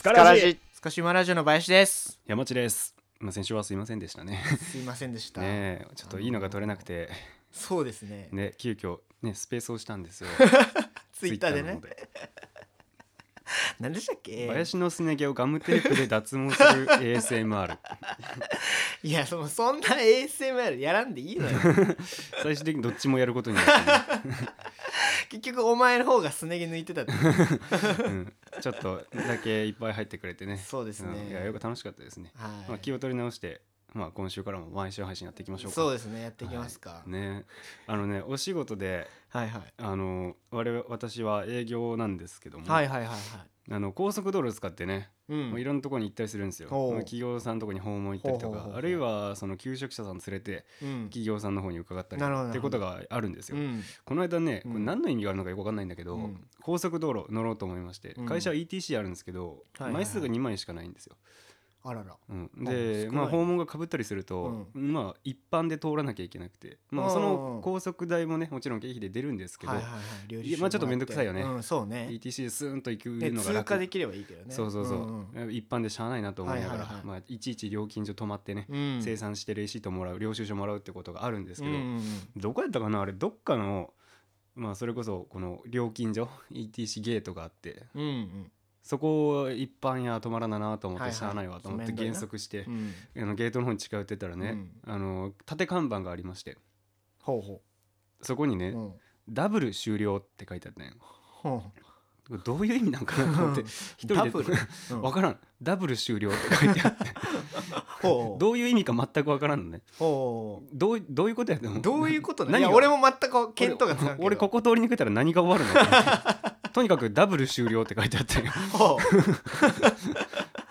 スカラジスカシウマラジオの林です。山地です、まあ、先週はすいませんでしたね。すいませんでした。ねえちょっといいのが取れなくて。そうですね。ね急遽ねスペースをしたんですよ。ツイッターでね 何でしたっけ？林のすね毛をガムテープで脱毛する ASMR いやそのそんな ASMR やらんでいいのよ。最終的にどっちもやることになってね、結局お前の方がすね毛抜いてたってう。ん、ちょっとだけいっぱい入ってくれてね。そうですね。ん。いやよく楽しかったですね、はい。まあ、気を取り直してまあ今週からも毎週配信やっていきましょうか。そうですねやっていきますか、はい。ね。あのねお仕事ではいはい。あの我々私は営業なんですけども、はいはいはいはい。あの高速道路を使ってね、うん。もういろんなところに行ったりするんですよ。企業さんのところに訪問行ったりとかあるいはその求職者さん連れてうん。企業さんの方に伺ったりっていうことがあるんですよ。うん。この間ね、うん。これ何の意味があるのかよく分かんないんだけど、うん。高速道路乗ろうと思いまして、うん。会社は ETC あるんですけど、はいはいはい。枚数が2枚しかないんですよ。あらら。うん、あで、まあ、訪問がかぶったりすると、まあ一般で通らなきゃいけなくて、まあ、うん。その高速代もねもちろん経費で出るんですけど、はいはいはい。まあちょっとめんどくさいよね。うんそうね。ETC でスーンと行くねのが楽。通過できればいいけどね。そうそうそう、んん。一般でしゃあないなと思いながら、はいはいはい。まあ、いちいち料金所泊まってね、うん。生産してレシートもらう領収書もらうってことがあるんですけど、うんうんうん。どこやったかな？あれどっかのまあそれこそこの料金所 ETC ゲートがあってうんうんそこを一般や止まらななと思ってしゃあないわと思って減速して、うん。あのゲートの方に近寄ってったらね、あの縦看板がありまして。ほうほそこにね、ううん。ダブル終了って書いてあったねほこれどういう意味なんかなと思って 一人で分 からん。ダブル終了って書いてあって。ほう。どういう意味か全く分からんのね。ほどうどういうことやと思う？どういうことね俺も全く見当がつかん俺ここ通り抜けたら何が終わるの？とにかくダブル終了って書いてあってほあ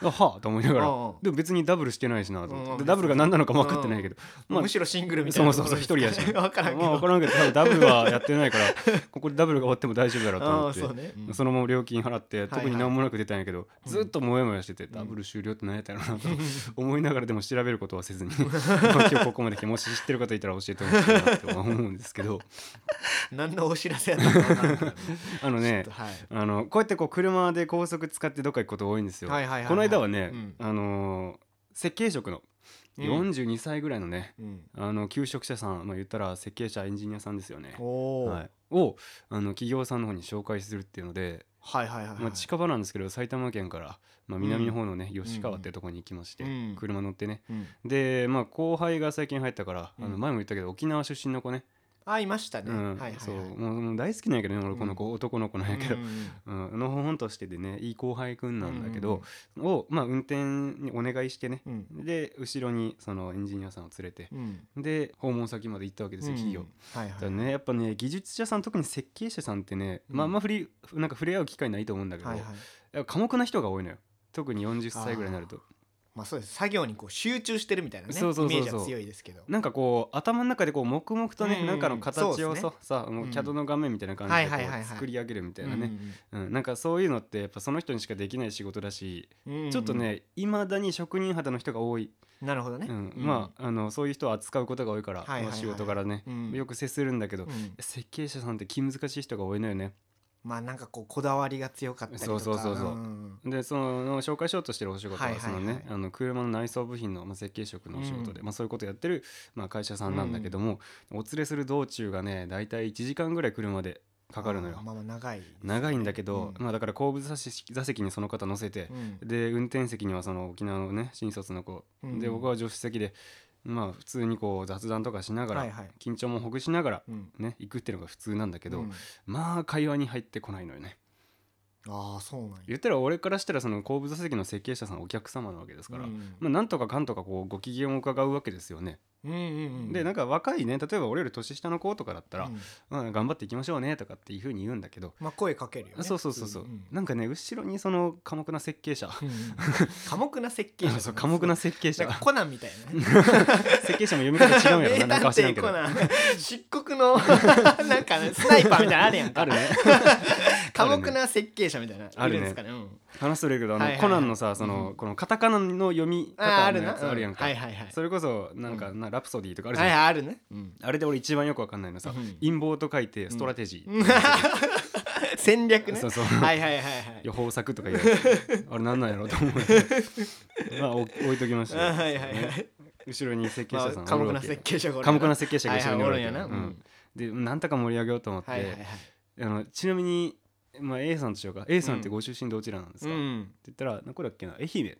はあと思いながら。でも別にダブルしてないしなと思って。ダブルが何なのかも分かってないけど。まあうむしろシングルみたいな。そうそうそう一人やし。分からんけまあ分どからんけど多分ダブルはやってないから ここでダブルが終わっても大丈夫だろうと思って。そのまま料金払ってはい特に何もなく出たんやけど、うん。ずっとモヤモヤしてて、ダブル終了って何やったのかなと。思いながらでも調べることはせずに。まあ今日ここまで来てもし知ってる方いたら教えてほしいなとは思うんですけど。何のお知らせやったか分からんけど。あのねあのこうやってこう車で高速使ってどっか行くこと多いんですよ。この間はね、うん。あのー設計職のうん。42歳ぐらいのね、うん。あの求職者さん、まあ、言ったら設計者エンジニアさんですよね。はいはい、をあの企業さんの方に紹介するっていうので、はいはいはいまあ、近場なんですけど埼玉県から、まあ、南の方のね、吉川ってとこに行きまして、うん。車乗ってね。うん。で、まあ、後輩が最近入ったから、あのうん。前も言ったけど沖縄出身の子ね、あいましたね。うん。はいはいはい。そう。もう大好きなんやけどね俺この子、男の子なんやけど、うんうん、のほほん。としててねいい後輩くんなんだけど、を、まあ、運転にお願いしてね、うん。で後ろにそのエンジニアさんを連れて。うん。で訪問先まで行ったわけですよ、企業。はいはい。ねやっぱね技術者さん特に設計者さんってね、まああんまふりなんか触れ合う機会ないと思うんだけど、はいはい。寡黙な人が多いのよ。特に40歳ぐらいになるとまあそうです。作業にこう集中してるみたいなねイメそうそうそう。そうージは強いですけど。なんかこう頭の中でこう黙々とね、うんなんかの形をさ,、そうですね。さもううん。CAD の画面みたいな感じでこはいはいはいはい。う作り上げるみたいなうんね、うん。なんかそういうのってやっぱその人にしかできない仕事だし、うんうんちょっとねいまだに職人肌の人が多い、なるほどね。うん。まああのそういう人を扱うことが多いから、はいはいはいまあ仕事柄ね、うん。よく接するんだけど、あうん。設計者さんって気難しい人が多いのよね。まあなんかこうこだわりが強かったりとか。そうそうそうそう。ん。でその紹介しようとしてるお仕事はそのねあの車の内装部品のまあ設計職のお仕事で、まあ、そういうことやってるまあ会社さんなんだけども、お連れする道中がね大体1時間ぐらい車でかかるのよ。まあまあ長いね。長いんだけど、うん。まあ、だから後部座席座席にその方乗せてう、ん。で運転席にはその沖縄のね新卒の子、うん。で僕は助手席でまあ普通にこう雑談とかしながら、はいはい。緊張もほぐしながらうん。ね行くっていうのが普通なんだけど、うん。まあ会話に入ってこないのよね。ああそうなんや。言ったら俺からしたらその後部座席の設計者さんはお客様なわけですから、うん。まあ、なんとかかんとかこうご機嫌を伺うわけですよね。うんうんうん。でなんか若いね例えば俺より年下の子とかだったら、うん。うん頑張っていきましょうねとかっていうふうに言うんだけど、まあ声かけるよね。そうそうそうそう、普通になんかね後ろにその寡黙な設計者。うんうん寡黙な設計者。そう寡黙な設計者。コナンみたいなね。設計者も読み方違うんやろな なんかは知らんけど。漆黒のなんかねスナイパーみたいなのあるやんか。あるね。寡黙な設計者みたいな。あるんですかね。うん。話するけどあの、はいはいはい。コナンのさその、うん。このカタカナの読み方のやつあるやんか、はいはいはい。それこそなんか、なラプソディとかあるじゃん、はいはいあるね。うん。あれで俺一番よくわかんないのさ、うん。陰謀と書いてストラテジー、うん。戦略ね。そうそう。はいはいはいはい予報策とか言う。あれなんなんやろうと思って まあお置いときましたはいはいはね。い後ろに設計ま者さんあ寡黙な設計者寡黙な設計者が後ろにおるやな。うん。でなんとか盛り上げようと思って、はいはいはい。あのちなみに、まあ、A さんとしようか。A さんってご出身どちらなんですか、ってうん言ったらどこだっけな愛媛。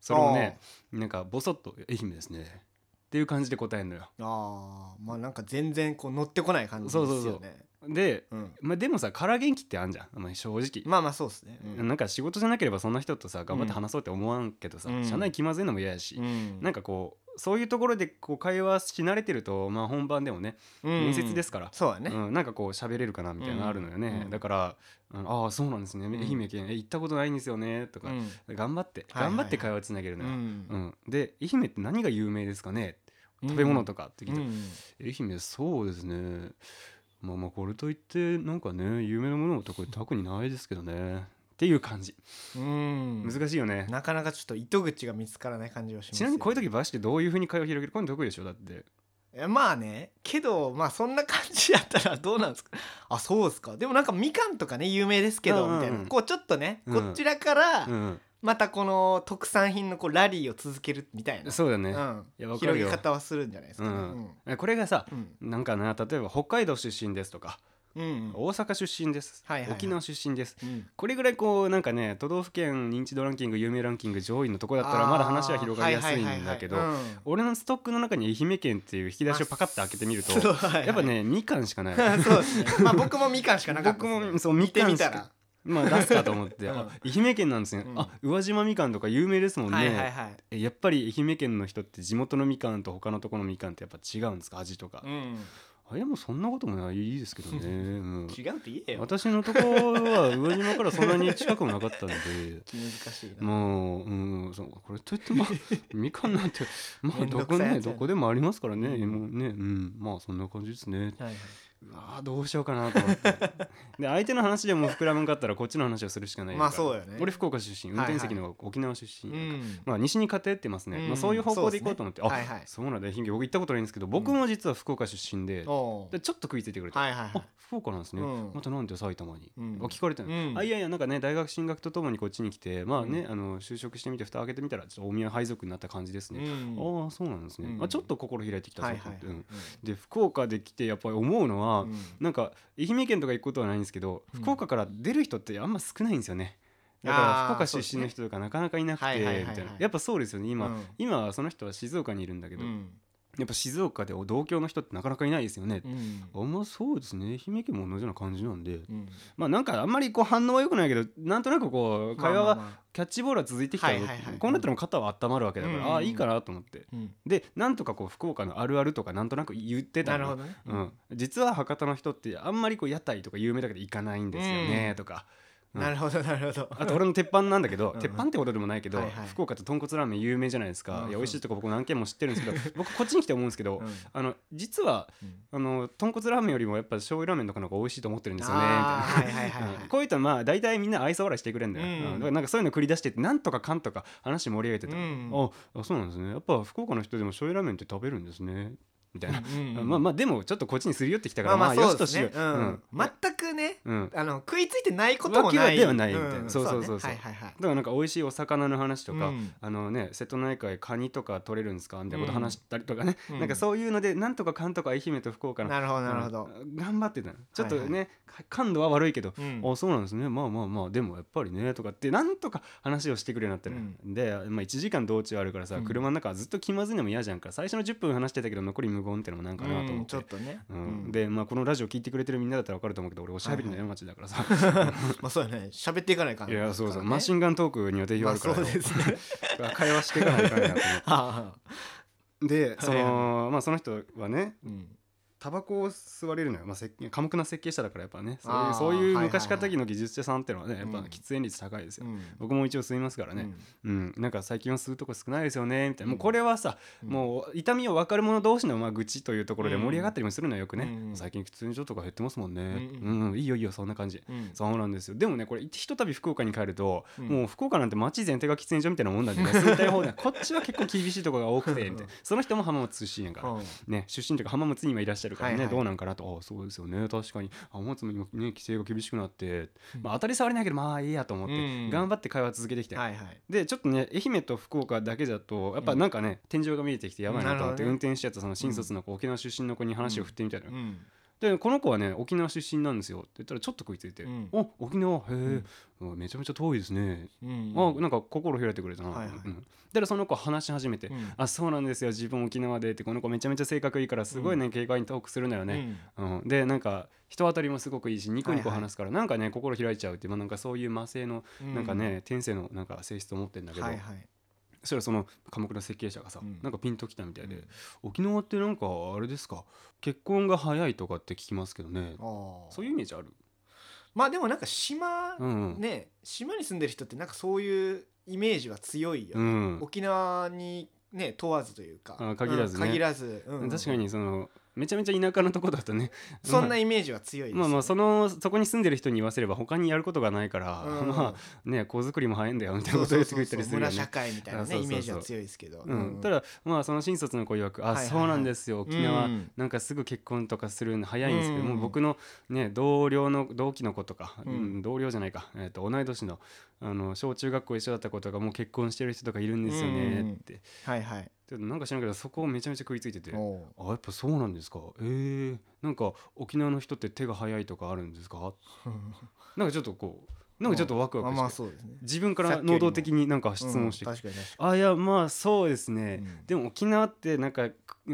それもねなんかボソッと「愛媛ですね」っていう感じで答えるのよ。ああまあなんか全然こう乗ってこない感じですよね。そうそうそう。で、うん。まあ、でもさ空元気ってあんじゃん、まあ、正直、まあまあそうですね。うん。なんか仕事じゃなければそんな人とさ頑張って話そうって思わんけどさ、うん。社内気まずいのも嫌やし、うん。なんかこうそういうところでこう会話し慣れてると、まあ、本番でもね面接ですから、そうだね。うん、なんかこう喋れるかなみたいなのあるのよね、うんだから「うんああそうなんですね。ん。愛媛県え行ったことないんですよね」とか、うん。頑張って頑張って会話つなげるのよ、うん。うん。で愛媛って何が有名ですかね？食べ物とかって聞いて、うん。愛媛そうですね。まあまあこれといってなんかね有名なものとか特にないですけどねっていう感じ。うん。難しいよね、なかなかちょっと糸口が見つからない感じがしますちなみにこういう時時バシってどういうふうに会話広げるこれ得意でしょ？だって。まあね。けどまあそんな感じやったらどうなんですか？あそうですか。でもなんかみかんとかね有名ですけどうんうんうん。みたいな。こうちょっとねうん。こちらからうん。またこの特産品のこうラリーを続けるみたいな。そうだね、うん。広げ方はするんじゃないですかね。うん。これがさうん。なんかな例えば北海道出身ですとかうんうん。大阪出身です、はいはいはい。沖縄出身です。うん。これぐらいこうなんかね都道府県認知度ランキング有名ランキング上位のとこだったらまだ話は広がりやすいんだけどあーはいはいはい。はい俺のストックの中に愛媛県っていう引き出しをパカッと開けてみるとはいはいやっぱねみかんしかない。そうですね。まあ僕もみかんしかなかったね。もそうみ見てかんしたみら。まあ出すかと思って、うん。あ愛媛県なんですね、うん。あ宇和島みかんとか有名ですもんね、はいはいはい。えやっぱり愛媛県の人って地元のみかんと他のところのみかんってやっぱ違うんですか？味とか、うんあれもそんなこともないですけどね、うん。違うって言えよ。私のとこは宇和島からそんなに近くもなかったので。気難しいな。もう、うん、そうこれといってまあ みかんなんてまあどどこねどこでもありますからね、うん。もうねうん。まあそんな感じですね。はいはいうわーどうしようかなと思って。で相手の話でも膨らむんかったらこっちの話をするしかない。まあそうよね。俺福岡出身。運はいはい。転席の沖縄出身、うん。まあ西に偏ってますね、うん。まあ、そういう方向で行こうと思って、あ、そうですね。はいはい。そうなんだ。僕行ったことないんですけど僕も実は福岡出身で,、でちょっと食いついてくれて、はいはいはい。あ福岡なんですね、うん。またなんで埼玉に、うん。あ聞かれてる、うん。あいやいやなんかね大学進学とともにこっちに来てまあね、うん。あの就職してみて蓋開けてみたらちょっと大宮配属になった感じですね、うん。ああそうなんですね、うん。あちょっと心開いてきたぞはいはいで福岡で来てやっぱり思うのは、うん。なんか愛媛県とか行くことはないんですけど、うん。福岡から出る人ってあんま少ないんですよね。だあからー福岡出身の人とかなかなかいなくてみたいな。やっぱそうですよね今、うん。今はその人は静岡にいるんだけど、うんやっぱ静岡で同郷の人ってなかなかいないですよね、うん。あんまそうですね。愛媛県も同じような感じなんで。うん。まあなんかあんまりこう反応は良くないけどなんとなくこう会話はまあまあ。まあキャッチボールは続いてきたよ、はいはいはい。こうなったら肩は温まるわけだから、うんああいいかなと思って。うん。でなんとかこう福岡のあるあるとかなんとなく言ってたのね。うん、実は博多の人ってあんまりこう屋台とか有名だけど行かないんですよね、とかなるほどなるほど。あと俺の鉄板なんだけどうん。鉄板ってことでもないけど、福岡って豚骨ラーメン有名じゃないですか、うん。いや美味しいとこ僕何軒も知ってるんですけど僕こっちに来て思うんですけど、うん。あの実はうん。あの豚骨ラーメンよりもやっぱ醤油ラーメンとかの方が美味しいと思ってるんですよねみたいな。はいはいはいはい。うん。こういうとまあ大体みんな愛想笑いしてくれるんだよ、だからなんかそういうの繰り出してなんとかかんとか話盛り上げてた、うん。ああそうなんですね。やっぱ福岡の人でも醤油ラーメンって食べるんですねみたいな、うんうんまあまあでもちょっとこっちにすり寄ってきたからまあまあまあよしとしよう、そうですねうん。全くねうん。あの食いついてないこともない。わけではないみたいなん。そうそうそうそう。ね。はいはいはい。だからなんか美味しいお魚の話とか、うん。あのね瀬戸内海カニとか取れるんですかみたいなこと話したりとかね、うん。なんかそういうのでなんとかかんとか愛媛と福岡のなるほどなるほど。うん頑張ってたの。ちょっとね、はい感度は悪いけど、うん。あそうなんですね。まあまあまあでもやっぱりねとかってなんとか話をしてくれるようになってる、で、まあ、1時間道中あるからさ、うん。車の中はずっと気まずいのも嫌じゃんから最初の10分話してたけど残り無言ってのもなんかなと思って、うんちょっとね。うん。うん。で、まあ、このラジオ聞いてくれてるみんなだったら分かると思うけど俺おしゃべりの山町だからさ、まあそうやね。喋っていかないかんいやそうそう、マシンンガントークには定評あるから。よ、そうですね。会話していかないかんなと思って。ああでその、はい。まあその人はねうんタバコを吸われるのよ、まあ、設計寡黙な設計者だからやっぱね。そういうそういう昔かたぎの技術者さんっていうのはねやっぱうん。喫煙率高いですよ、うん。僕も一応吸いますからね、うん。なんか最近は吸うとこ少ないですよね。みたいな、うん。もうこれはさ、うん。もう痛みを分かる者同士のまあ愚痴というところで盛り上がったりもするのよよくね、うん最近喫煙所とか減ってますもんね、ううん。ん、いいよいいよそんな感じ。うん。そうなんですよ。でもねこれひとたび福岡に帰ると、うん。もう福岡なんて街全体が喫煙所みたいなもんなんでね吸いたい方でこっちは結構厳しいところが多くてみたいな。その人も浜松出身やから、うん。ね出身というか浜松に今いらっしゃるからね、はい。はいどうなんかなと。あそうですよね。確かに。浜松も今ね規制が厳しくなって、うんまあ、当たり障りないけどまあいいやと思って、うん頑張って会話続けてきて、はいはい。でちょっとね愛媛と福岡だけだとやっぱなんかね、天井が見えてきてやばいなと思って、運転しちゃったその新卒の子、沖縄出身の子に話を振ってみたいな、うんでこの子はね沖縄出身なんですよ。って言ったらちょっと食いついて「うんお沖縄？へえ、うん。めちゃめちゃ遠いですね、うん。あなんか心開いてくれたな」はいはい。うん。でその子話し始めて「うんあそうなんですよ。自分沖縄で」ってこの子めちゃめちゃ性格いいからすごいね、軽快にトークするんだよね、うん。でなんか人当たりもすごくいいしニコニコはいはい話すから、なんかね心開いちゃうっていう、まあ、なんかそういう魔性のうん。なんかね、天性のなんか性質を持ってるんだけど、はいはいそしたらその鎌倉設計者がさ、うん。なんかピンときたみたいで、うん。沖縄ってなんかあれですか？結婚が早いとかって聞きますけどね。そういうイメージある？まあでもなんか島うんうん、ね島に住んでる人ってなんかそういうイメージは強いよね。うん。沖縄にね問わずというか。あ限らずね。うん限らず。うんうん。確かにそのめちゃめちゃ田舎のとこだとね。そんなイメージは強いですまあまあそのそこに住んでる人に言わせれば他にやることがないから、うん。まあね子作りも早いんだよみたいなことそうそうそう言ってくれたりするよね。村社会みたいなねイメージは強いですけど。うん、ただまあその新卒の子曰く「あ、はいそうなんですよ沖縄、うんなんかすぐ結婚とかするの早いんですけど、うんもう僕のね同僚の同期の子とか、うん。うん同僚じゃないか、えー、と同い年のあの小中学校一緒だった子とかもう結婚してる人とかいるんですよねって、はいはいちょっとなんか知らんけどそこをめちゃめちゃ食いついてて。あやっぱそうなんですか？えー、なんか沖縄の人って手が早いとかあるんですか？なんかちょっとこうなんかちょっとワクワまあクして、まあそうですね。自分から能動的になんか質問してうんあいやまあそうですね、うん。でも沖縄ってなんか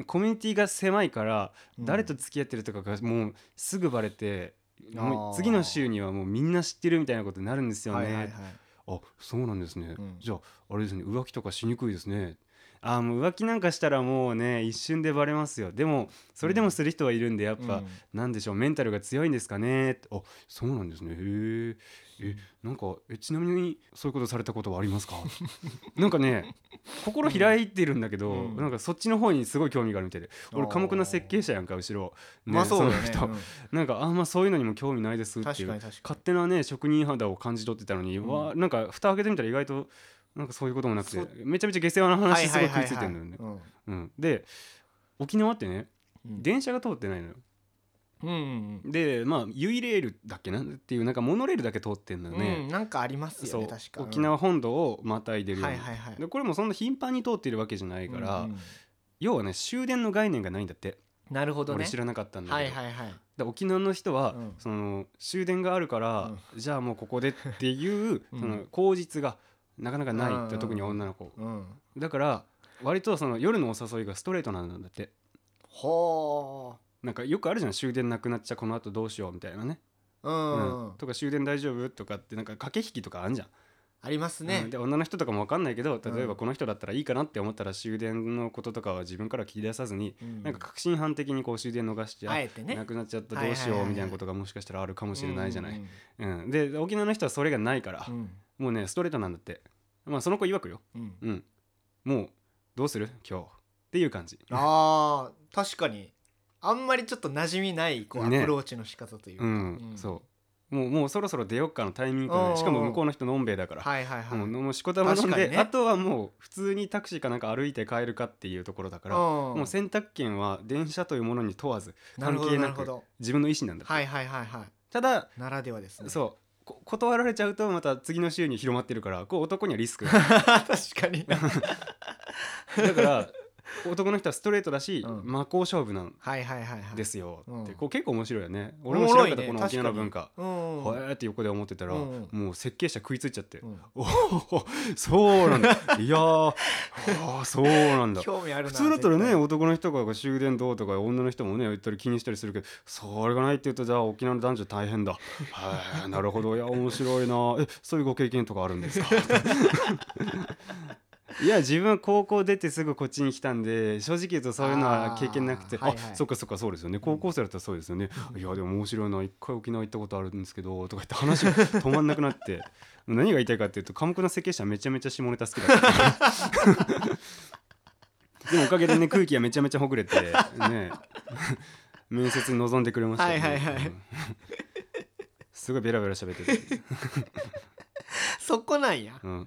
コミュニティが狭いから、うん。誰と付き合ってるとかがもうすぐバレてもう次の週にはもうみんな知ってるみたいなことになるんですよね、にはいはいはい。あそうなんですね、うん。じゃああれですね浮気とかしにくいですねあーもう浮気なんかしたらもうね一瞬でバレますよ。でもそれでもする人はいるんでやっぱ、うん。なんでしょうメンタルが強いんですかね？あそうなんですね。へええなんかえちなみにそういうことされたことはありますか？なんかね心開いてるんだけど、うん。なんかそっちの方にすごい興味があるみたいで。俺あー。寡黙な設計者やんか後ろ、まあそうだね。の人、なんかあんまそういうのにも興味ないですうんっていう勝手なね職人肌を感じ取ってたのに、うん。わなんか蓋開けてみたら意外となんかそういうこともなくてそめちゃめちゃ下世話なに話すごい食いつい。てるんだよね。で沖縄ってねうん。電車が通ってないのよ。うんうんうん。でまあユイレールだっけな？っていうなんかモノレールだけ通ってんのようんね。なんかありますよね確か。沖縄本土をまたいでる。ように、はいはいはい。でこれもそんな頻繁に通っているわけじゃないから、うんうん。要はね終電の概念がないんだって、なるほどね。俺知らなかったんだけど、はいはいはい。で沖縄の人は、うん。その終電があるから、じゃあもうここでっていう、うん。その口実がなかなかないって、うん特に女の子、うん。だから割とその夜のお誘いがストレートなんだって。ほなんかよくあるじゃん終電なくなっちゃこの後どうしようみたいなね、ううんうん。とか終電大丈夫？とかってなんか駆け引きとかあんじゃん、ありますうねん。で女の人とかも分かんないけど例えうん。ばこの人だったらいいかなって思ったら終電のこととかは自分から聞き出さずに、うん。なんか確信犯的にこう終電逃しちゃあえてね。なくなっちゃったどうしようみたいなことがもしかしたらあるかもしれないじゃない、うん。うん。で沖縄の人はそれがないから、うんもうねストレートなんだって。まあその子曰くよ。うん。うん。もうどうする今日っていう感じ。あー確かに。あんまりちょっと馴染みないこうアねプローチの仕方というか。うん、うん。そう。もうもうそろそろ出よっかのタイミングうんうんうんでしかも向こうの人のんべえだから、はいはいはい。もうもうしこたま飲んで、確かにね。あとはもう普通にタクシーかなんか歩いて帰るかっていうところだから、ももう選択権は電車というものに問わずなるほど関係なくなるほど自分の意思なんだはいはいはいはい。ただならではですね。そう。こ断られちゃうとまた次の週に広まってるからこう男にはリスク 確かに。だから男の人はストレートだし、うん。真っ向勝負なんはいはいはいはい。ですよ。って、うんこう結構面白いよね。お俺も知らかったこの沖縄の文化。うんほえーって横で思ってたら、うんもう設計者食いついちゃって、うん。おおそうなんだ。いやー あーそうなんだ。興味あるな普通だったらね男の人が終電どうとか女の人もね言ったり気にしたりするけどそれがないって言うとじゃあ沖縄の男女大変だ。はいなるほど。いや面白いな。えそういうご経験とかあるんですか？いや自分高校出てすぐこっちに来たんで正直言うとそういうのは経験なくてあ,、はいはい。そっかそっかそうですよね。高校生だったらそうですよね、いやでも面白いな一回沖縄行ったことあるんですけどとか言って話が止まんなくなって 何が言いたいかっていうと寡黙な設計者めちゃめちゃ下ネタ好きだった でもおかげでね空気がめちゃめちゃほぐれてね。面接に臨んでくれましたよね、はいはいはい。うん。すごいベラベラ喋ってて、そこなんや。うん、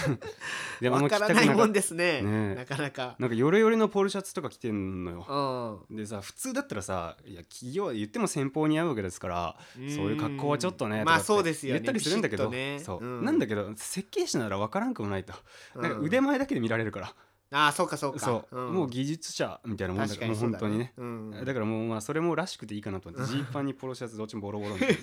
でもわかないもんですね。ね。なかなか。なんかヨレヨレのポロシャツとか着てんのよ。うん。でさ普通だったらさいや企業は言っても先方に合うわけですからそういう格好はちょっとねまあそうですよね。言ったりするんだけど、ね。そう、うんなんだけど設計士なら分からんくもないと、うんなん。か腕前だけで見られるから、ああそうかそうか。そう、ん。もう技術者みたいなもんだ確からもう本当にね。うんだからもうまあそれもらしくていいかなと思ってジーパンにポロシャツどっちもボロボロみたいな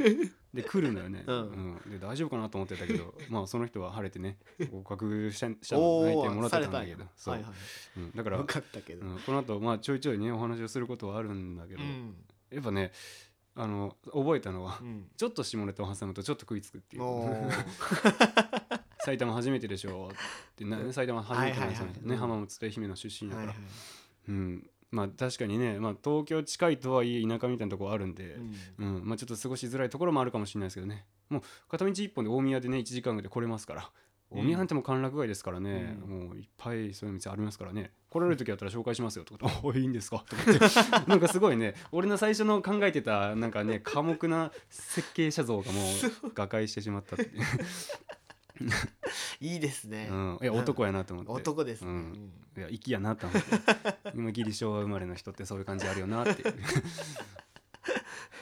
で来るんだよね、うん。で大丈夫かなと思ってたけど まあその人は晴れてね合格したしたのお内定もらってたんだけど。そう、はいはいうん、だからよかったけど。うん、この後まあちょいちょいねお話をすることはあるんだけど、うん。やっぱねあの覚えたのは、うん。ちょっと下ネタを挟むとちょっと食いつくっていう 埼玉初めてでしょってな埼玉初めてなんですよね,、はいはいはい。浜松と愛媛の出身だから、はいはい。うん。まあ確かにね、まあ、東京近いとはいえ田舎みたいなところあるんで、うん。うん。まあ、ちょっと過ごしづらいところもあるかもしれないですけどね。もう片道1本で大宮でね1時間ぐらいで来れますから。大宮なんてもう歓楽街ですからね、うもういっぱいそういう店ありますからね。来られる時だったら紹介しますよとかおいいんですか？とか言って。なんかすごいね俺の最初の考えてたなんかね寡黙な設計者像がもう瓦解してしまったっていう、いいですね。うん、いや男やなと思って。男ですね。ううん。んいや粋やなと思って。今ギリ昭和生まれの人ってそういう感じあるよなって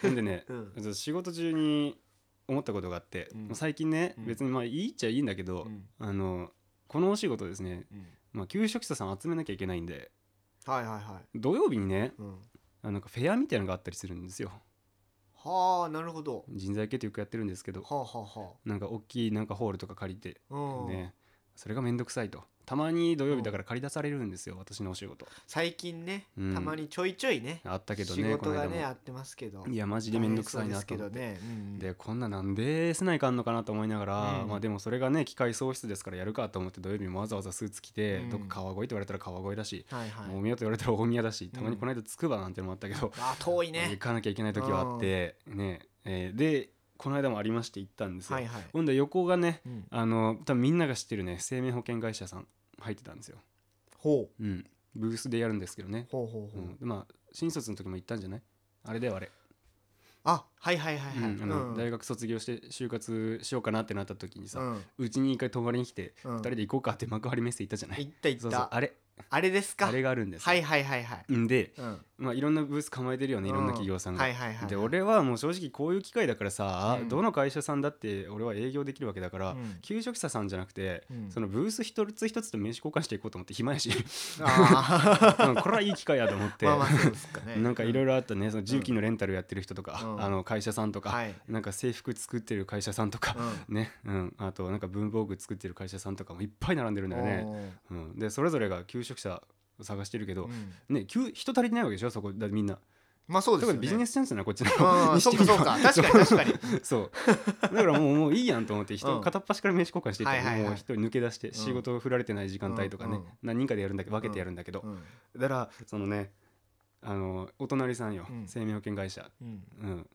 でね、うん。仕事中に思ったことがあって、うん。最近ね、うん。別にまあいいっちゃいいんだけど、うん。あのこのお仕事ですね、うん。まあ、給食者さん集めなきゃいけないんではいはいはい。土曜日にねうん。あのなんかフェアみたいなのがあったりするんですよはあなるほど。人材系ってよくやってるんですけどはあはあはなんか大きいなんかホールとか借りてあうん。ねそれがめんどくさいとたまに土曜日だから借り出されるんですよ私のお仕事。最近ねうん。たまにちょいちょいねあったけど仕ね事がねあってますけど。いやマジでめんどくさいなと思って、大変そうですけどね。うんでこんななんでせないかんのかなと思いながら、うんまあでもそれがね機械喪失ですからやるかと思って土曜日もわざわざスーツ着て、うん。どっか川越って言われたら川越だし、はいはい。大宮と言われたら大宮だし、たまにこの間つくばなんてのもあったけど、あ遠いね。行かなきゃいけない時はあって、ねえーでこの間もありまして行ったんですよ、はいはい。ほんで横がねうん。あの多分みんなが知ってるね生命保険会社さん入ってたんですよ、ほう。うん、ブースでやるんですけどね、ほうほうほう。うん、でまあ新卒の時も行ったんじゃない？あれだよあれ。あはいはいはいはい。うん。あのうん。大学卒業して就活しようかなってなった時にさうちに一回泊まりに来てうん。2人で行こうかって幕張メッセ行ったじゃない？行った行った。あれあれですか？あれがあるんですよ。はいはいはいはい。んでうん。まあいろんなブース構えてるよねいろんな企業さんが。はいはいはいで俺はもう正直こういう機会だからさうん。どの会社さんだって俺は営業できるわけだからうん。給食者さんじゃなくてうん。そのブース一つ一つと名刺交換していこうと思って暇やし。あ うんこれはいい機会やと思って。ーまあまあそうですかね。なんかいろいろろあったねその重機のレンタルやってる人とかうん。あの会社さんとかはい。なんか制服作ってる会社さんとかね、うん、あとなんか文房具作ってる会社さんとかもいっぱい並んでるんだよね、うん、でそれぞれが求職者を探してるけど、ね給人足りてないわけでしょ？そこだみんな。まあそうですよね。ビジネスチャンスなこっちの あーそうかそうか。確かに確かに。そう。だからもうもういいやんと思ってう人ん。片っ端から名刺交換していって、はいはいはい。もう一人抜け出して仕事を振られてない時間帯とかね、何人かでやるん。だけど分けてやるんだけど、うん。だからそのねあのお隣さんよ、うん。生命保険会社。うん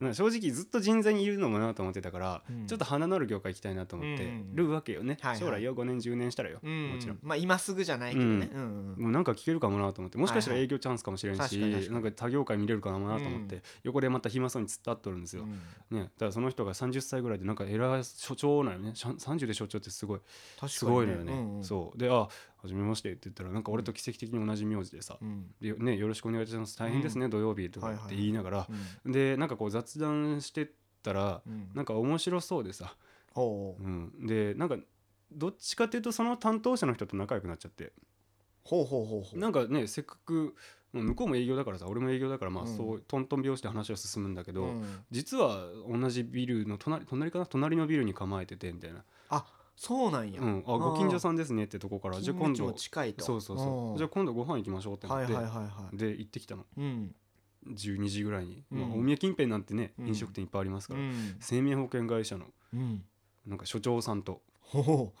正直ずっと人材にいるのもなと思ってたから、うん。ちょっと花のある業界行きたいなと思ってうんるわけよね、はいはい。将来よ5年10年したらよ、うん。もちろん。まあ今すぐじゃないけどね。ううんうん。もうなんか聞けるかもなと思って。もしかしたらはいはい。営業チャンスかもしれんし、確かに確かに。なんか他業界見れるかなと思って、うん。横でまた暇そうに突っ立っとるんですよ、うん。ね、だからその人が30歳ぐらいでなんか偉い所長なのね。しゃ30で所長ってすごい。確かにすごいのよね、うんうん。そう。で「あはじめまして」って言ったらなんか俺と奇跡的に同じ名字でさうん「でね、よろしくお願いします。大変ですね、土曜日」とかって言いながら、うん。でなんかこう雑談してったらうん。なんか面白そうでさ、ほうう。ん、でなんかどっちかっていうとその担当者の人と仲良くなっちゃって。ほうほうほうほう。なんかねせっかくまあ向こうも営業だからさ俺も営業だからまあうん。そうトントン拍子で話は進むんだけど、うん。実は同じビルの隣隣かな？隣のビルに構えててみたいな。あそうなんや。うん、あご近所さんですねってとこからじゃあ今度。近いと。そうそうそう。じゃあ今度ご飯行きましょうってなって、はいはいはいはい。で行ってきたの。うん。12時ぐらいに、うん。まあ、大宮近辺なんてね、うん。飲食店いっぱいありますから、うん。生命保険会社のうん。なんか所長さんと、ほ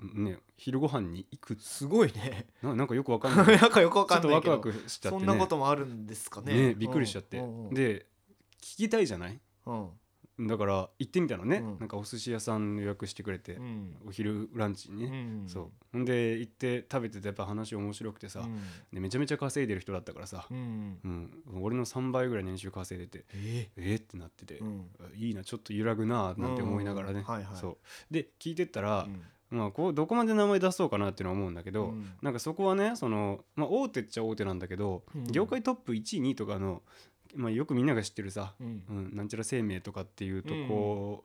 ね、昼ご飯に行く。うすごいね。ななんかよくわかんない。なんかよくわちょっとワクかんないけど。ワクしちゃってね。そんなこともあるんですかね。ねびっくりしちゃって、で聞きたいじゃない？うんだから行ってみたのね、うん。なんかお寿司屋さん予約してくれて、うん。お昼ランチにうね、んそう。ほんで行って食べててやっぱ話面白くてさ、うん。でめちゃめちゃ稼いでる人だったからさ、うんうん、俺の3倍ぐらい年収稼いでてええー、ってなってて、うん。いいなちょっと揺らぐななんて思いながらね、うんはいはい。そう。で聞いてったら、まあこうどこまで名前出そうかなっていうのは思うんだけど、うん。なんかそこはねその、まあ、大手っちゃ大手なんだけど、うん。業界トップ1位2位とかの、まあ、よくみんなが知ってるさ、うん。うん、なんちゃら生命とかっていうとこ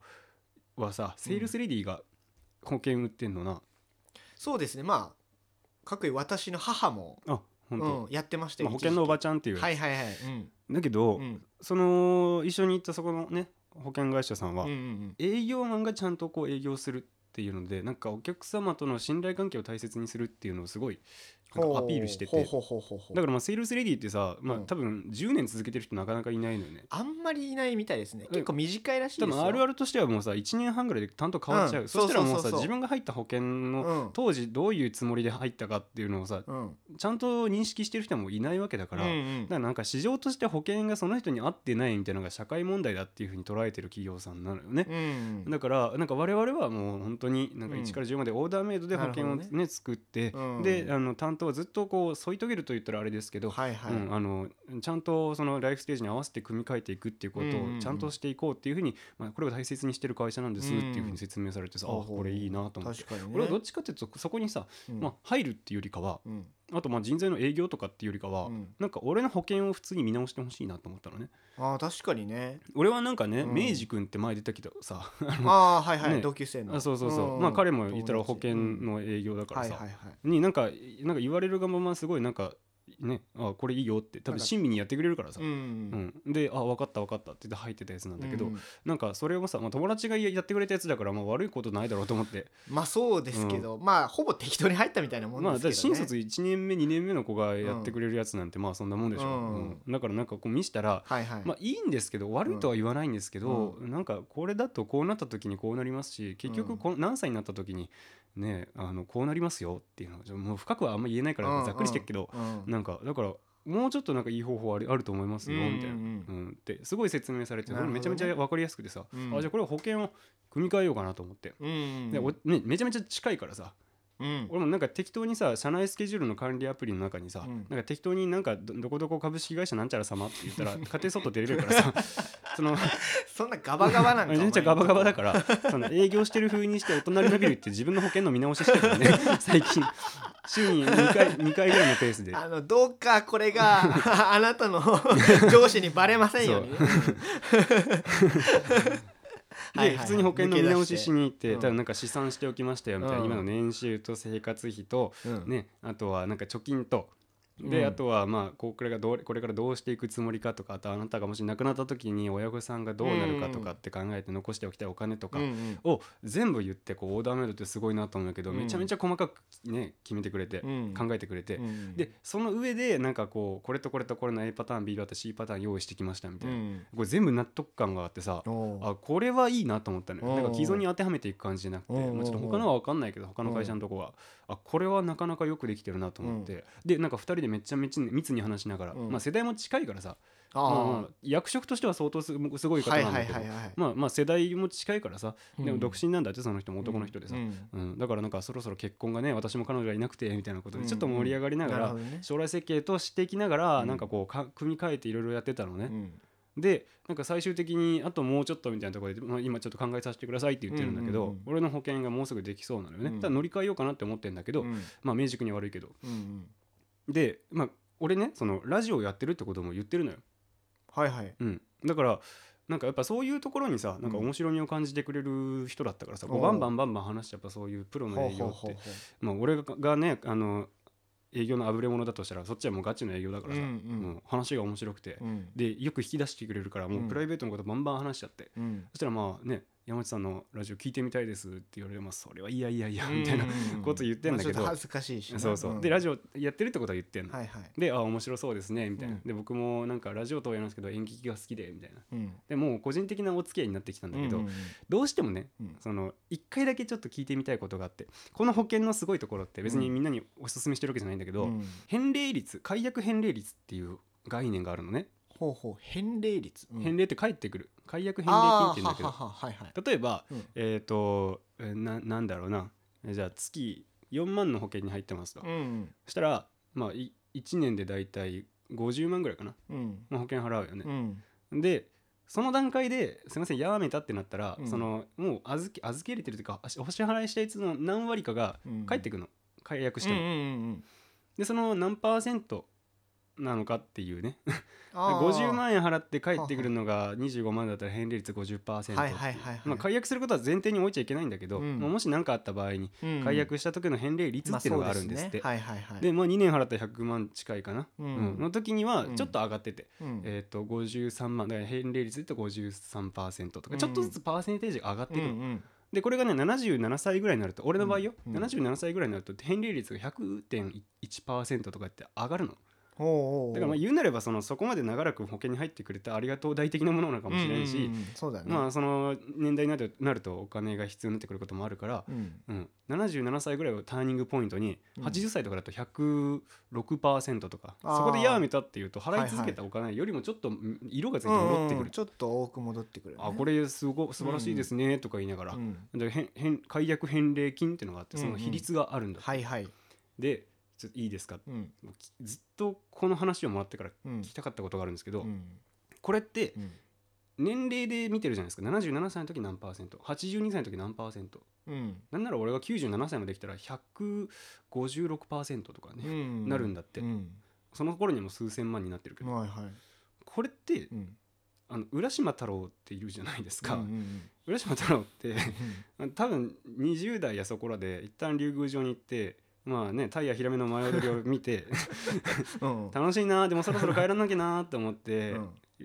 はさ、セールスレディが保険売ってんのな。そうですね。まあかっこいい私の母も、あ本当、うん、やってましたまあ、よ保険のおばちちゃんっていう、はいはいはい。だけど、うん。うんその一緒に行ったそこのね保険会社さんは、うんうん。営業マンがちゃんとこう営業するっていうのでなんかお客様との信頼関係を大切にするっていうのをすごいアピールしてて。だからまあセールスレディってさ、まあうん。多分10年続けてる人なかなかいないのよね。あんまりいないみたいですね。ん。結構短いらしい多ですよ。分あるあるとしてはもうさ1年半ぐらいで担当変わっちゃう、うん。そしたらもうさ自分が入った保険のうん。当時どういうつもりで入ったかっていうのをさうん。ちゃんと認識してる人はもういないわけだから、うんうん。だからなんか市場として保険がその人に合ってないみたいなのが社会問題だっていうふうに捉えてる企業さんなのよね。うんだからなんか我々はもう本当になんかうん1から10までオーダーメイドで保険をなるほどね。作ってうん。であの担当はずっとこう添い遂げると言ったらあれですけど、はいはい、うん、あのちゃんとそのライフステージに合わせて組み替えていくっていうことをちゃんとしていこうっていうふうに、まあ、これを大切にしてる会社なんですっていうふうに説明されてさ、うんあこれいいなと思って。ね。俺はどっちかっていうとそこにさ、うん。まあ、入るっていうよりかはうんあとまあ人材の営業とかっていうよりかは、うん。なんか俺の保険を普通に見直してほしいなと思ったのね。あー確かにね。俺はなんかね、うん。明治君って前出たけどさああはいはい、ね。同級生の。あそうそうそう、んまあ彼も言ったら保険うん。の営業だからさ、はいはいはい。になんかなんか言われるがまますごいなんかねあこれいいよって多分親身にやってくれるからさ、ううんん。であ分かった分かったって言って入ってたやつなんだけど、うんなんかそれをさ、まあ、友達がやってくれたやつだからまあ悪いことないだろうと思って。まあそうですけど、まあほぼ適当に入ったみたいなもんですけど、ね。新卒1年目2年目の子がやってくれるやつなんてまあそんなもんでしょ、うんうん。だからなんかこう見したらはいはい、まあいいんですけど悪いとは言わないんですけど、なんかこれだとこうなった時にこうなりますし結局こ、何歳になった時にねあのこうなりますよっていうのはもう深くはあんま言えないからざっくりしてるけど、うんなんかだからもうちょっとなんかいい方法あるあると思いますようんうんうんみたいな、うんってすごい説明されて、めちゃめちゃ分かりやすくてさ、うん。あじゃあこれ保険を組み替えようかなと思って、うんうん。でおね、めちゃめちゃ近いからさうん。俺もなんか適当にさ社内スケジュールの管理アプリの中にさ、うん。なんか適当になんかどどこどこ株式会社なんちゃら様って言ったら 家庭外出れるからさ そのそんなガバガバなんかめちガバガバだからその営業してる風にしてお隣のビル行って自分の保険の見直ししてるからね 最近。週に2回2回ぐらいのペースで。あのどうかこれがあなたの上司にバレませんように。ねはい普通に保険の見直ししに行って、うんただなんか試算しておきましたよみたいな、うん。今の年収と生活費と、うん。ね、あとはなんか貯金とで、うん。あとはまあこれがどうこれからどうしていくつもりかとかあとあなたがもし亡くなった時に親御さんがどうなるかとかって考えて残しておきたいお金とかを全部言ってこうオーダーメイドってすごいなと思うけど、うん。めちゃめちゃ細かくね決めてくれて、うん。考えてくれて、うんでその上でなんかこうこれとこれとこれの A パターン B パターン C パターン用意してきましたみたいな、うん。これ全部納得感があってさ、あこれはいいなと思ったのよ。うんなんか既存に当てはめていく感じじゃなくて、うんまあ、ちょっと他のは分かんないけど他の会社のとこは、あこれはなかなかよくできてるなと思って、でなんか2人でめっちゃめっちゃ密に話しながら、うん。まあ、世代も近いからさ、あまあ役職としては相当すすごい方はいなんだけど、まあまあ世代も近いからさ、でうん。も独身なんだってその人も男の人でさ、ううん。んだからなんかそろそろ結婚がね私も彼女がいなくてみたいなことうん。でちょっと盛り上がりながら、将来設計としていきながら、うん。なんかこうか組み替えていろいろやってたのね、うんでなんか最終的にあともうちょっとみたいなところで、まあ、今ちょっと考えさせてくださいって言ってるんだけど、うんうんうん。俺の保険がもうすぐできそうなのよね、うん。ただ乗り換えようかなって思ってるんだけど、うん。まあ明治君には悪いけど。うんでまあ俺ねそのラジオやってるってことも言ってるのよ、はいはい。うん、だからなんかやっぱそういうところにさなんかうん面白みを感じてくれる人だったからさ、こうおうバンバンバンバン話してやっぱそういうプロの営業って。まあ俺がねあの営業のあぶれ者だとしたらそっちはもうガチの営業だからさ、うんうん。もう話が面白くて、ううん。でよく引き出してくれるからもううんプライベートのことバンバン話しちゃって、うん。そしたらまあね山内さんのラジオ聞いてみたいですって言われてまあそれはいやいやいやみたいな、こと言ってんだけど。恥ずかしいしなそうそう、ん。でラジオやってるってことは言ってんの、はいはい。であ面白そうですねみたいな、うん。で僕もなんかラジオとは言いますけど演劇が好きでみたいな。うん。でもう個人的なお付き合いになってきたんだけど、どうしてもねうん。その1回だけちょっと聞いてみたいことがあってこの保険のすごいところって別にみんなにおすすめしてるわけじゃないんだけど、うん。返礼率解約返礼率っていう概念があるのね、ほうほう返礼率。うん。返礼って返ってくる。解約返礼金って言うんだけど。はいはい。例えばうん。えっ、ーななんだろうな。えーじゃあ月4万の保険に入ってますと、うんそしたらまあ1年でだいたい50万ぐらいかな、うん。まあ、保険払うよね。う、ん。でその段階ですみませんやめたってなったら、うん。そのもう預け預け入れてるというかお支払いしたやつの何割かがうん。返ってくの、解約しても、うんうんうん。でその何パーセントなのかっていうね。あー。50万円払って返ってくるのが25万だったら返礼率50%はいはいはいはい。まあ、解約することは前提に置いちゃいけないんだけど、うん。まあもし何かあった場合にうん。解約した時の返礼率っていうのがあるんですって、まあそうね。はいはいはい。でまあ、2年払ったら100万近いかな、うん。うん。の時にはちょっと上がってて、うん。えー、と53万だから返礼率で言うと53%とか、うん。ちょっとずつパーセンテージが上がってくる、うんうん。でこれがね77歳ぐらいになると俺の場合よ、うん。うん77歳ぐらいになると返礼率が100.1%とかって上がるのだからまあ言うなればそのそこまで長らく保険に入ってくれたありがとう代的なものなのかもしれんし、うんうんうんそうだね。まあその年代になるなるとお金が必要になってくることもあるから、うん。うん、77歳ぐらいをターニングポイントにうん。80歳とかだと106%とか、そこでやめたっていうと払い続けたお金よりもちょっとうん色がついて戻ってくる、ちょっと多く戻ってくるあこれすご素晴らしいですねとか言いながら、うん。解約返礼金っていうのがあってその比率があるんだはいはい。でちょっといいですか？うん。ずっとこの話をもらってからうん。聞きたかったことがあるんですけど、うん。これってうん。年齢で見てるじゃないですか？77歳の時何パーセント？82歳の時何パーセント？うん。なんなら俺が97歳まで来たら156%とかね、うん。なるんだって。うん。その頃にはもう数千万になってるけど、はいはい。これってうん。あの浦島太郎っているじゃないですか、うんうん浦島太郎って 多分20代やそこらで一旦竜宮城に行ってまあねタイやヒラメの舞踊りを見て楽しいなでもそろそろ帰らなきゃなと思って、う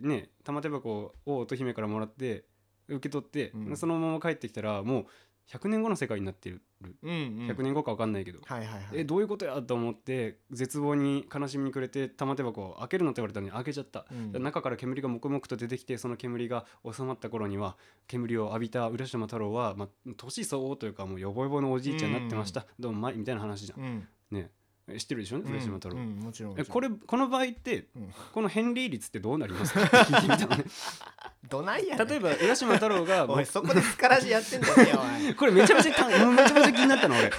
ん。ね玉手箱を乙姫からもらって受け取って、うん。そのまま帰ってきたらもう100年後の世界になってる、うんうん。100年後か分かんないけど、はいはいはい。えどういうことやと思って絶望に悲しみに暮れて玉手箱を開けるのって言われたのに開けちゃった、うん。中から煙が黙々と出てきてその煙が収まった頃には煙を浴びた浦島太郎は、まあ、年相応というかもうヨボヨボのおじいちゃんになってました、どうも前みたいな話じゃん、うん。ね。知ってるでしょ浦島太郎、うんうんもちろんもちろん。えこれこの場合ってうん。この返礼率ってどうなりますか？っ て聞いてみたのねどないやねん。例えば浦島太郎が おいそこでスカラジやってんだねおい。これめちゃめちゃめちゃめちゃ気になったの俺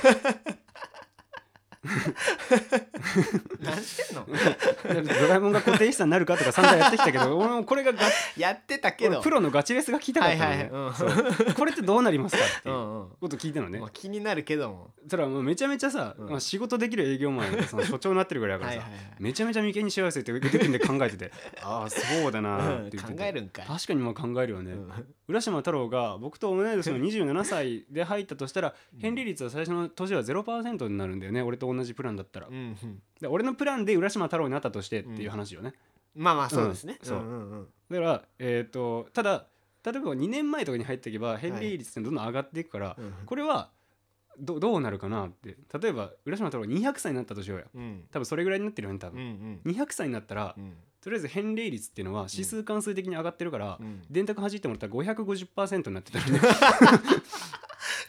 何してんの？ドラえもんが固定資産になるかとか散々やってきたけど 俺もこれがガやってたけど。俺プロのガチレスが聞きたかったの。ね、はいはいはい。うん。そう。これってどうなりますかっていうこと聞いたのね、まあ気になるけども。それはもうめちゃめちゃさ、うん。まあ、仕事できる営業マンでその所長になってるぐらいだからさ、はいはいはい。めちゃめちゃ眉間にしわ寄せて腕組んで考えてて ああそうだなって言ってて、うん考えるんかい。確かにまあ考えるよね、うん。浦島太郎が僕と同い年の27歳で入ったとしたら返利率は最初の年は0%になるんだよね。俺と同じプランだったら、うんうん。で俺のプランで浦島太郎になったとしてっていう話よね、まあまあそうですね。うん。そう。んんん。だからえっ、とただ例えば2年前とかに入っていけば返利率ってどんどん上がっていくから、うんこれはどどうなるかなって。例えば浦島太郎200歳になったとしよ。うやうん。多分それぐらいになってるよね多うんう分、ん200歳になったら、うん。とりあえず返礼率っていうのは指数関数的に上がってるから、うん電卓弾いてもらったら550%になってたらね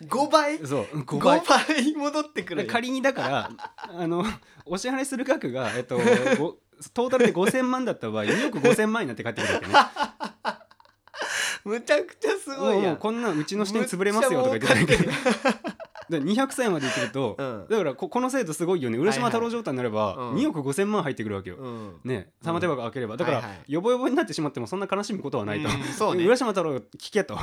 5倍？そう5 5倍。倍戻ってくるよ。仮にだから あのお支払いする額が、えっと、ごトータルで5000万だった場合2億5000万になって帰ってくるわけね。むちゃくちゃすごいやもうんこんなんうちの支店潰れますよとか言ってたけどで200歳まで生きると、うん。だからここの制度すごいよね。浦島太郎状態になればはいはいうん。2億5000万入ってくるわけよ、うん。ね。玉手箱開ければ。だから、はいはい。ヨボヨボになってしまってもそんな悲しむことはないと、うん ね。浦島太郎聞けと、ね、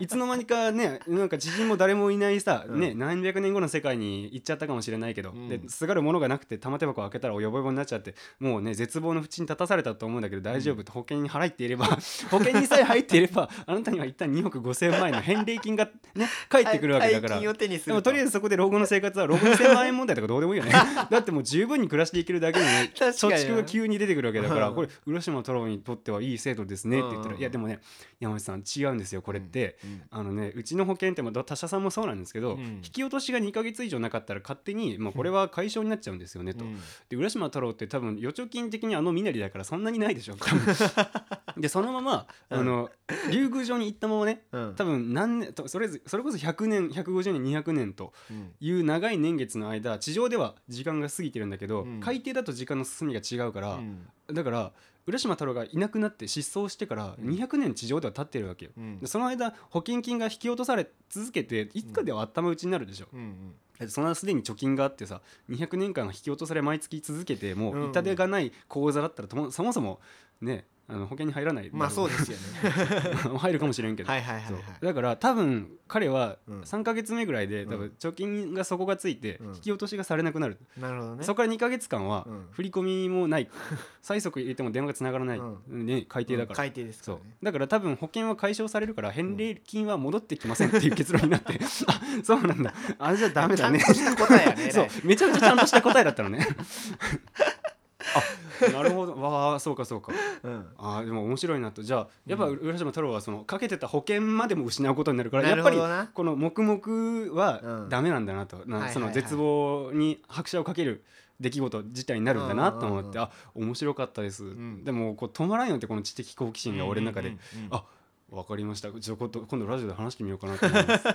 いつの間にかねなんか知人も誰もいないさ、うん。ね、何百年後の世界に行っちゃったかもしれないけど、うん。ですがるものがなくて玉手箱開けたらヨボヨボになっちゃってもうね絶望の淵に立たされたと思うんだけど大丈夫と。保険に払っていれば 保険にさえ入っていればあなたには一旦2億5000万円の返礼金がね返ってくるわけだからを手にするでもとりあえずそこで老後の生活は老後2000万円問題とかどうでもいいよね。だってもう十分に暮らしていけるだけのね貯蓄が急に出てくるわけだからうん。これ浦島太郎にとってはいい制度ですねって言ったらうん。いやでもね山内さん違うんですよこれって。うん。あのねうちの保険ってまあ他社さんもそうなんですけどうん。引き落としが2ヶ月以上なかったら勝手にまあこれは解消になっちゃうんですよねと。うん。で浦島太郎って多分預貯金的にあの身なりだからそんなにないでしょ でそのままあの竜宮城に行ったままねうん。多分何年とそれぞそれこそ100年150年200年とうん。いう長い年月の間地上では時間が過ぎてるんだけど、うん。海底だと時間の進みが違うから、うん。だから浦島太郎がいなくなって失踪してからうん。200年地上では経ってるわけよ、うん。でその間保険金が引き落とされ続けていつかでは頭打ちになるでしょ、うんうん。そんなすでに貯金があってさ200年間引き落とされ毎月続けてもう痛手がない口座だったらともそもそもねあの保険に入らないまあそうですよね。入るかもしれんけど、はいはいはいはい。だから多分彼はうん。3か月目ぐらいでうん。多分貯金が底がついてうん。引き落としがされなくなる、なるほどね。そこから2か月間はうん。振り込みもない。催促入れても電話がつながらない、うね、改定だから、改定ですかそう。だから多分保険は解消されるから返礼金は戻ってきませんっていう結論になって。あそうなんだ。あじゃあダメだね。そう。めちゃめちゃちゃんとした答えだったのねあなるほど。わあそうかそうか。うん。あーでも面白いなと。じゃあやっぱうん。浦島太郎はそのかけてた保険までも失うことになるからなやっぱりこの黙々はうん。ダメなんだなと、なその絶望に拍車をかける出来事自体になるんだなと思って、うんうんうん。あ面白かったです、ん。でもこう止まらんよってこの知的好奇心が俺の中で、うんうんうん。あわかりました。じゃあ今度今度ラジオで話してみようかなと思います。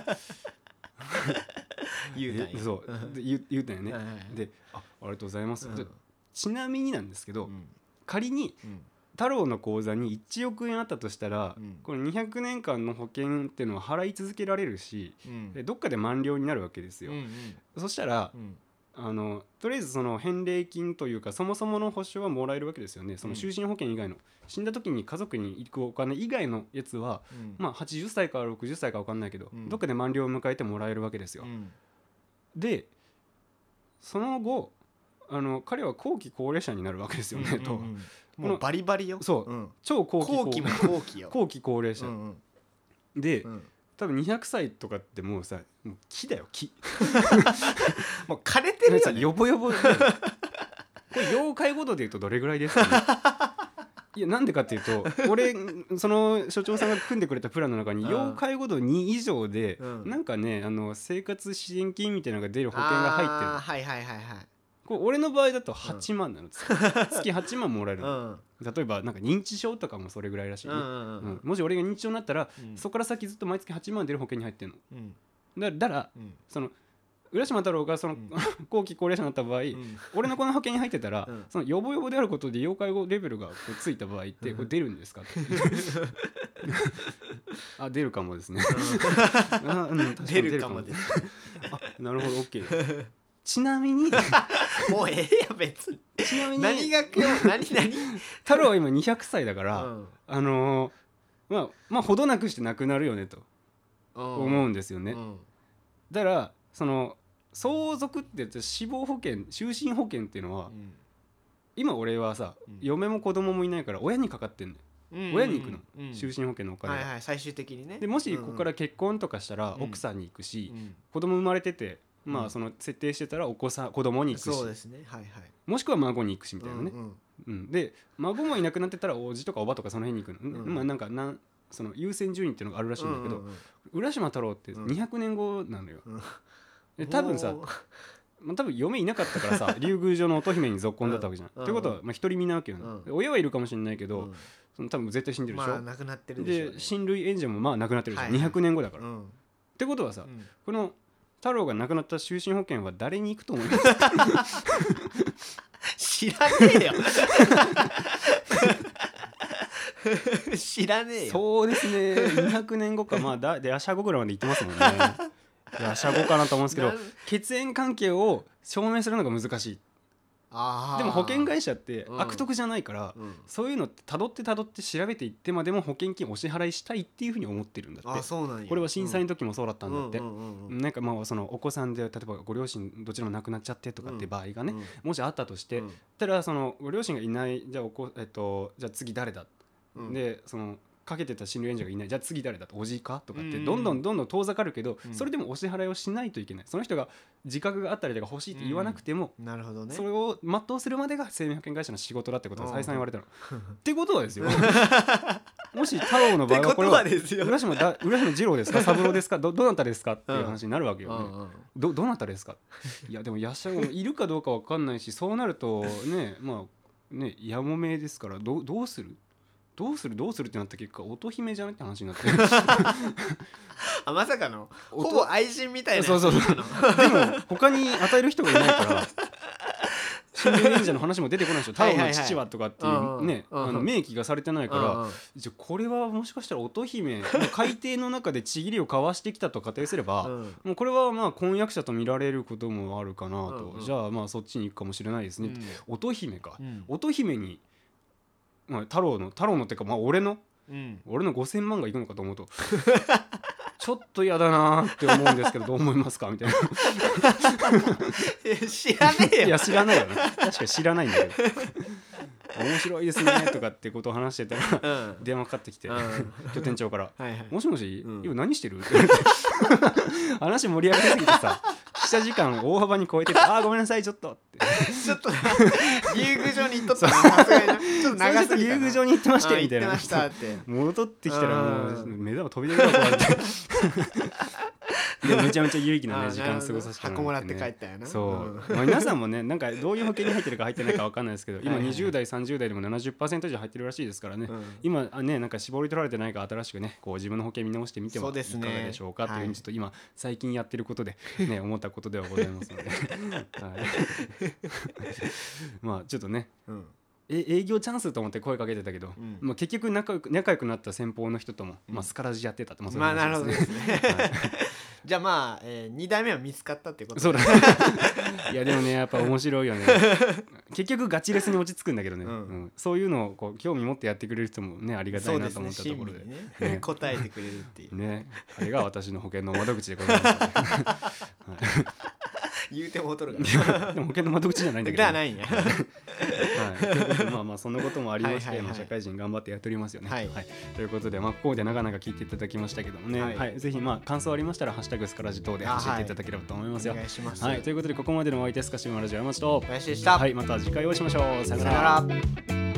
言うたんや。え そう。言言うたよね、であありがとうございます、うん。でちなみになんですけど、うん。仮にうん。太郎の口座に1億円あったとしたら、うん。この200年間の保険っていうのは払い続けられるしうどっかで満了になるわけですよ、うんそしたらうん。あのとりあえずその返礼金というかそもそもの保証はもらえるわけですよね。その就寝保険以外の、死んだ時に家族に行くお金以外のやつは、うん。まあ80歳から60歳か分かんないけど、うん。どっかで満了を迎えてもらえるわけですよ、うん。でその後あの彼は後期高齢者になるわけですよね、と。もうバリバリよ？そう。うん。超後期後期も後期よ。後期高齢者、で、うん。多分200歳とかってもうさもう木だよ木。もう枯れてるよね。ヨボヨボこれ要介護度でいうとどれぐらいですかね？いやなんでかっていうと俺その所長さんが組んでくれたプランの中にうん。要介護度2以上で、うん。なんかねあの生活支援金みたいなのが出る保険が入ってるはいはいはいはいこれ俺の場合だと8万なの、月月8万もらえるうの、ん。例えばなんか認知症とかもそれぐらいらしい。ね、うんもし俺が認知症になったら、うん。そこから先ずっと毎月8万出る保険に入ってるの。うん。だだからうん。その浦島太郎がその、ん。後期高齢者になった場合、うん。俺のこの保険に入ってたら、うん。その予防予防であることで要介護レベルがこうついた場合ってこれ出るんですか？っ てあ出るかもですね。あ、うん、出るかも。です。あなるほど OK ちなみに もうええや別に。ちなみに何が今日何何？太郎は今200歳だから、うん。あのーまあまあほどなくして亡くなるよねと思うんですよね、うん。だからその相続ってやつ死亡保険就寝保険っていうのは、うん。今俺はさ、うん。嫁も子供もいないから親にかかってんのよ、うん親に行くの、うん。就寝保険のお金が、はいはい最終的にね。でもしここから結婚とかしたらうん。奥さんに行くし、うん。子供生まれててまうん。あその設定してたらお子さん子供に行くし。そうですね。はいはい。もしくは孫に行くしみたいなね、うんうん。うん。で孫もいなくなってたらおじとかおばとかその辺に行くの、うん。まあなんかなんその優先順位っていうのがあるらしいんだけど、うんうん浦島太郎ってうん。200年後なのよ、うん。で多分さまあ、多分嫁いなかったからさ 竜宮城の乙姫に続婚だったわけじゃん。うん。ってことはまあ独り身なわけよね、うん。で親はいるかもしれないけど、うん。その多分絶対死んでるでしょ、まあなくなってるでしょうでね親類縁者もまあ亡くなってるでしょ、はいはい。200年後だから。っうん。てことはさ、うん。この太郎が亡くなった就寝保険は誰に行くと思います？か 知らねえよ。知らねえよ。そうですね。200年後かまあだでアシャゴぐらいまで行ってますもんね。アシャゴかなと思うんですけど血縁関係を証明するのが難しいでも保険会社ってうん。悪徳じゃないから、うん。そういうのって辿って辿って調べていってまでも保険金お支払いしたいっていうふうに思ってるんだって。これは震災の時もそうだったんだって、うんうんうんうん。なんかまあそのお子さんで例えばご両親どちらも亡くなっちゃってとかって場合がね、もしあったとして、うん。たらそのご両親がいないじゃあお子、えっと、じゃあ次誰だ、うん。でそのかけてた親類縁者がいない。じゃあ次誰だと。おじか？とかってうん。どんどんどんどん遠ざかるけど、うん。それでもお支払いをしないといけない。その人が自覚があったりとか欲しいって言わなくても、なるほどね。それを全うするまでが生命保険会社の仕事だってことがうん。再三言われたの。ってことはですよ。もし太郎の場合はこれははですよ。浦島だ浦島二郎ですか？三郎ですか？どどなたですか？っていう話になるわけよ。ね。うん。うん。どどなたですか？いやでもヤシャゴいるかどうかわかんないしそうなるとねまあねやもめですからどどうする？どうするどうするってなった結果乙姫じゃないって話になって。あまさかのおほぼ愛人みたいなそうそうそう。でも他に与える人がいないから親類縁者の話も出てこないでしょ。太郎の父はとかっていうね明記がされてないからじゃあこれはもしかしたら乙姫海底の中でちぎりを交わしてきたと仮定すれば、うん。もうこれはまあ婚約者と見られることもあるかなと、じゃあまあそっちに行くかもしれないですね、うん。乙姫か、うん。乙姫にまあ、太郎の太郎のっていうかまあ俺の？うん。俺の5000万がいくのかと思うと ちょっと嫌だなーって思うんですけどどう思いますか？みたいな。え 知らねえよ。いや知らないよね。確かに知らないんだけど。面白いですねとかってことを話してたらうん。電話かかってきて、うん。拠点長から。はいはい。もしもし、うん。今何してる?」って話盛り上がりすぎてさ記者時間大幅に超えてて「あーごめんなさいちょっと」って。ちょっとな 竜宮城に行っとった。なさすがにな。ちょっと長すぎた。な宮城に行ってまして。あみたいな戻ってきたらもううん目玉飛び出るか壊れてでめちゃめちゃ有意義なね時間過ごさせて箱もらって帰ねったよな。そう、まあ、皆さんもねなんかどういう保険に入ってるか入ってないか分かんないですけど今はいはい20代30代でも70%以上入ってるらしいですからね、うん。今あねなんか絞り取られてないか新しくねこう自分の保険見直してみてはいかがでしょうかっていうふうはいにちょっと今最近やってることでね思ったことではございますので、はい、まあちょっとねうん。え営業チャンスと思って声かけてたけど、うん。まあ、結局仲良く仲良くなった先方の人とも、まあ、スカラジやってたって、まあそういうまあなるほど話でですねじゃあまあ、えー、2代目は見つかったってことそうだ いやでもねやっぱ面白いよね。結局ガチレスに落ち着くんだけどね、うん。うん。そういうのをこう興味持ってやってくれる人もねありがたいなと思ったところで。ねね。答えてくれるっていう。ね。あれが私の保険の窓口でございます、言うても劣るいやでも保険の窓口じゃないんだけど、じゃないんやはい、まあまあそんなこともありまして、はいはいはいまあ社会人頑張ってやっておりますよね。はい。ということで、まあ、ここでなかなか聞いていただきましたけどもね、ははい。いぜひまあ感想ありましたら「ハッシュタグスカラジ」等であ教えていただければと思います。よ。お願いします。はい、ということでここまでのお相手スカシマラジオ山本と、林でした、はい、また次回お会いしましょう。さよなら